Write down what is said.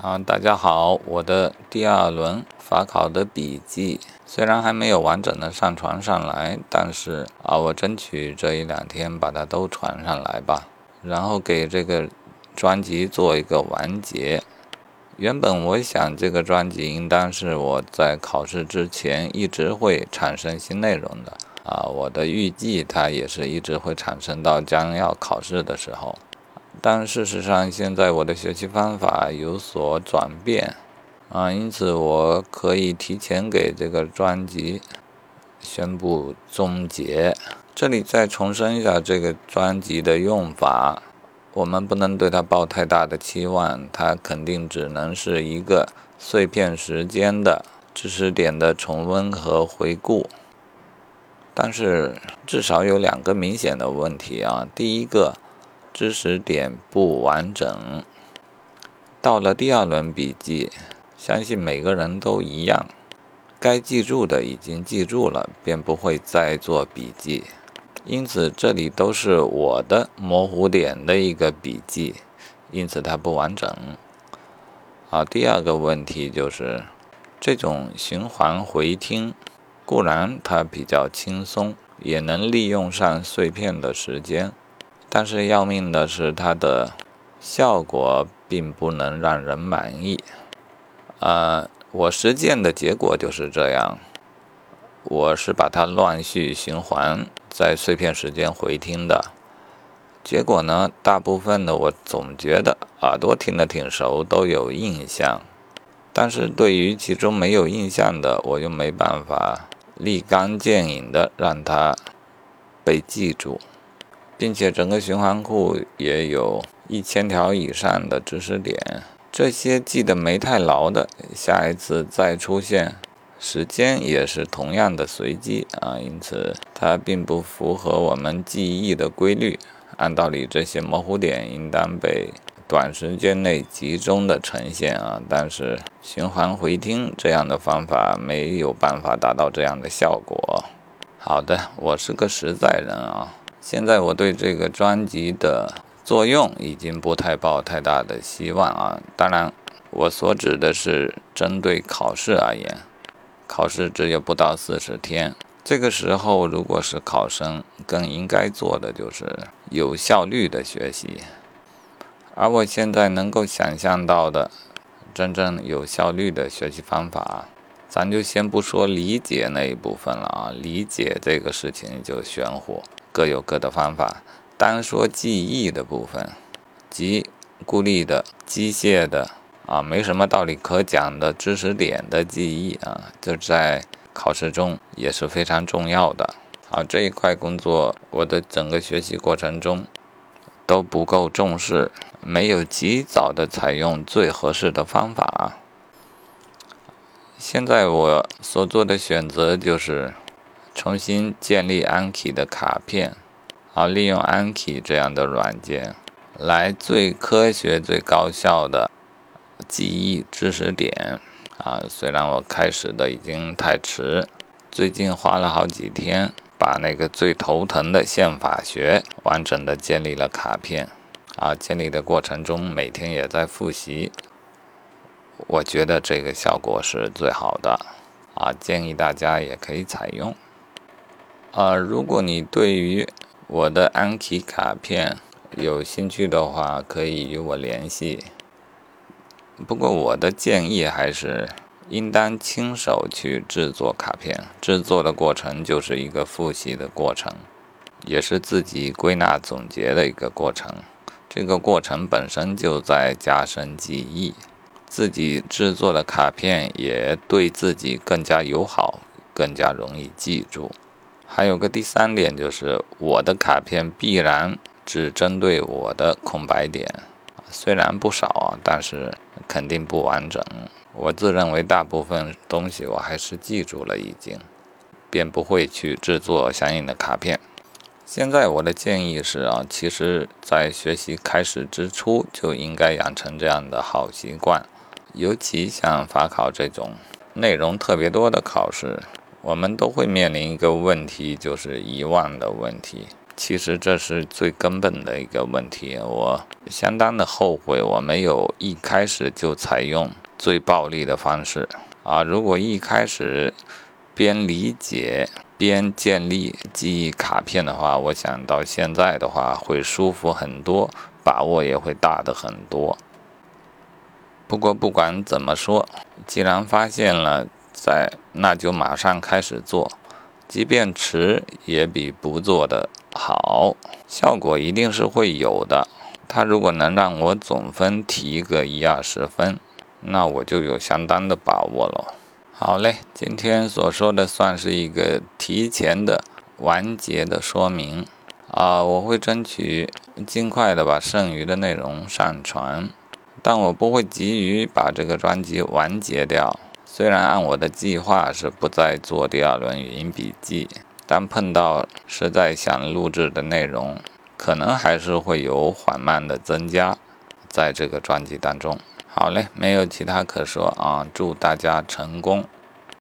啊，大家好，我的第二轮法考的笔记虽然还没有完整的上传上来，但是啊，我争取这一两天把它都传上来吧，然后给这个专辑做一个完结。原本我想这个专辑应当是我在考试之前一直会产生新内容的啊，我的预计它也是一直会产生到将要考试的时候。但事实上，现在我的学习方法有所转变，啊，因此我可以提前给这个专辑宣布终结。这里再重申一下这个专辑的用法，我们不能对它抱太大的期望，它肯定只能是一个碎片时间的知识点的重温和回顾。但是至少有两个明显的问题啊，第一个。知识点不完整。到了第二轮笔记，相信每个人都一样，该记住的已经记住了，便不会再做笔记。因此，这里都是我的模糊点的一个笔记，因此它不完整。好，第二个问题就是，这种循环回听，固然它比较轻松，也能利用上碎片的时间。但是要命的是，它的效果并不能让人满意。呃，我实践的结果就是这样。我是把它乱序循环，在碎片时间回听的。结果呢，大部分的我总觉得耳朵听得挺熟，都有印象。但是对于其中没有印象的，我又没办法立竿见影的让它被记住。并且整个循环库也有一千条以上的知识点，这些记得没太牢的，下一次再出现，时间也是同样的随机啊，因此它并不符合我们记忆的规律。按道理，这些模糊点应当被短时间内集中的呈现啊，但是循环回听这样的方法没有办法达到这样的效果。好的，我是个实在人啊。现在我对这个专辑的作用已经不太抱太大的希望啊。当然，我所指的是针对考试而言，考试只有不到四十天，这个时候如果是考生，更应该做的就是有效率的学习。而我现在能够想象到的真正有效率的学习方法，咱就先不说理解那一部分了啊，理解这个事情就玄乎。各有各的方法。单说记忆的部分，即孤立的、机械的啊，没什么道理可讲的知识点的记忆啊，这在考试中也是非常重要的。啊，这一块工作，我的整个学习过程中都不够重视，没有及早的采用最合适的方法。现在我所做的选择就是。重新建立 Anki 的卡片，好利用 Anki 这样的软件来最科学、最高效的记忆知识点。啊，虽然我开始的已经太迟，最近花了好几天把那个最头疼的宪法学完整的建立了卡片。啊，建立的过程中每天也在复习，我觉得这个效果是最好的。啊，建议大家也可以采用。啊，如果你对于我的安琪卡片有兴趣的话，可以与我联系。不过我的建议还是应当亲手去制作卡片，制作的过程就是一个复习的过程，也是自己归纳总结的一个过程。这个过程本身就在加深记忆，自己制作的卡片也对自己更加友好，更加容易记住。还有个第三点就是，我的卡片必然只针对我的空白点，虽然不少啊，但是肯定不完整。我自认为大部分东西我还是记住了已经，便不会去制作相应的卡片。现在我的建议是啊，其实在学习开始之初就应该养成这样的好习惯，尤其像法考这种内容特别多的考试。我们都会面临一个问题，就是遗忘的问题。其实这是最根本的一个问题，我相当的后悔，我没有一开始就采用最暴力的方式啊！如果一开始边理解边建立记忆卡片的话，我想到现在的话会舒服很多，把握也会大的很多。不过不管怎么说，既然发现了，在那就马上开始做。即便迟也比不做的好，效果一定是会有的。他如果能让我总分提个一二十分，那我就有相当的把握了。好嘞，今天所说的算是一个提前的完结的说明啊，我会争取尽快的把剩余的内容上传，但我不会急于把这个专辑完结掉。虽然按我的计划是不再做第二轮语音笔记，但碰到实在想录制的内容，可能还是会有缓慢的增加，在这个专辑当中。好嘞，没有其他可说啊，祝大家成功。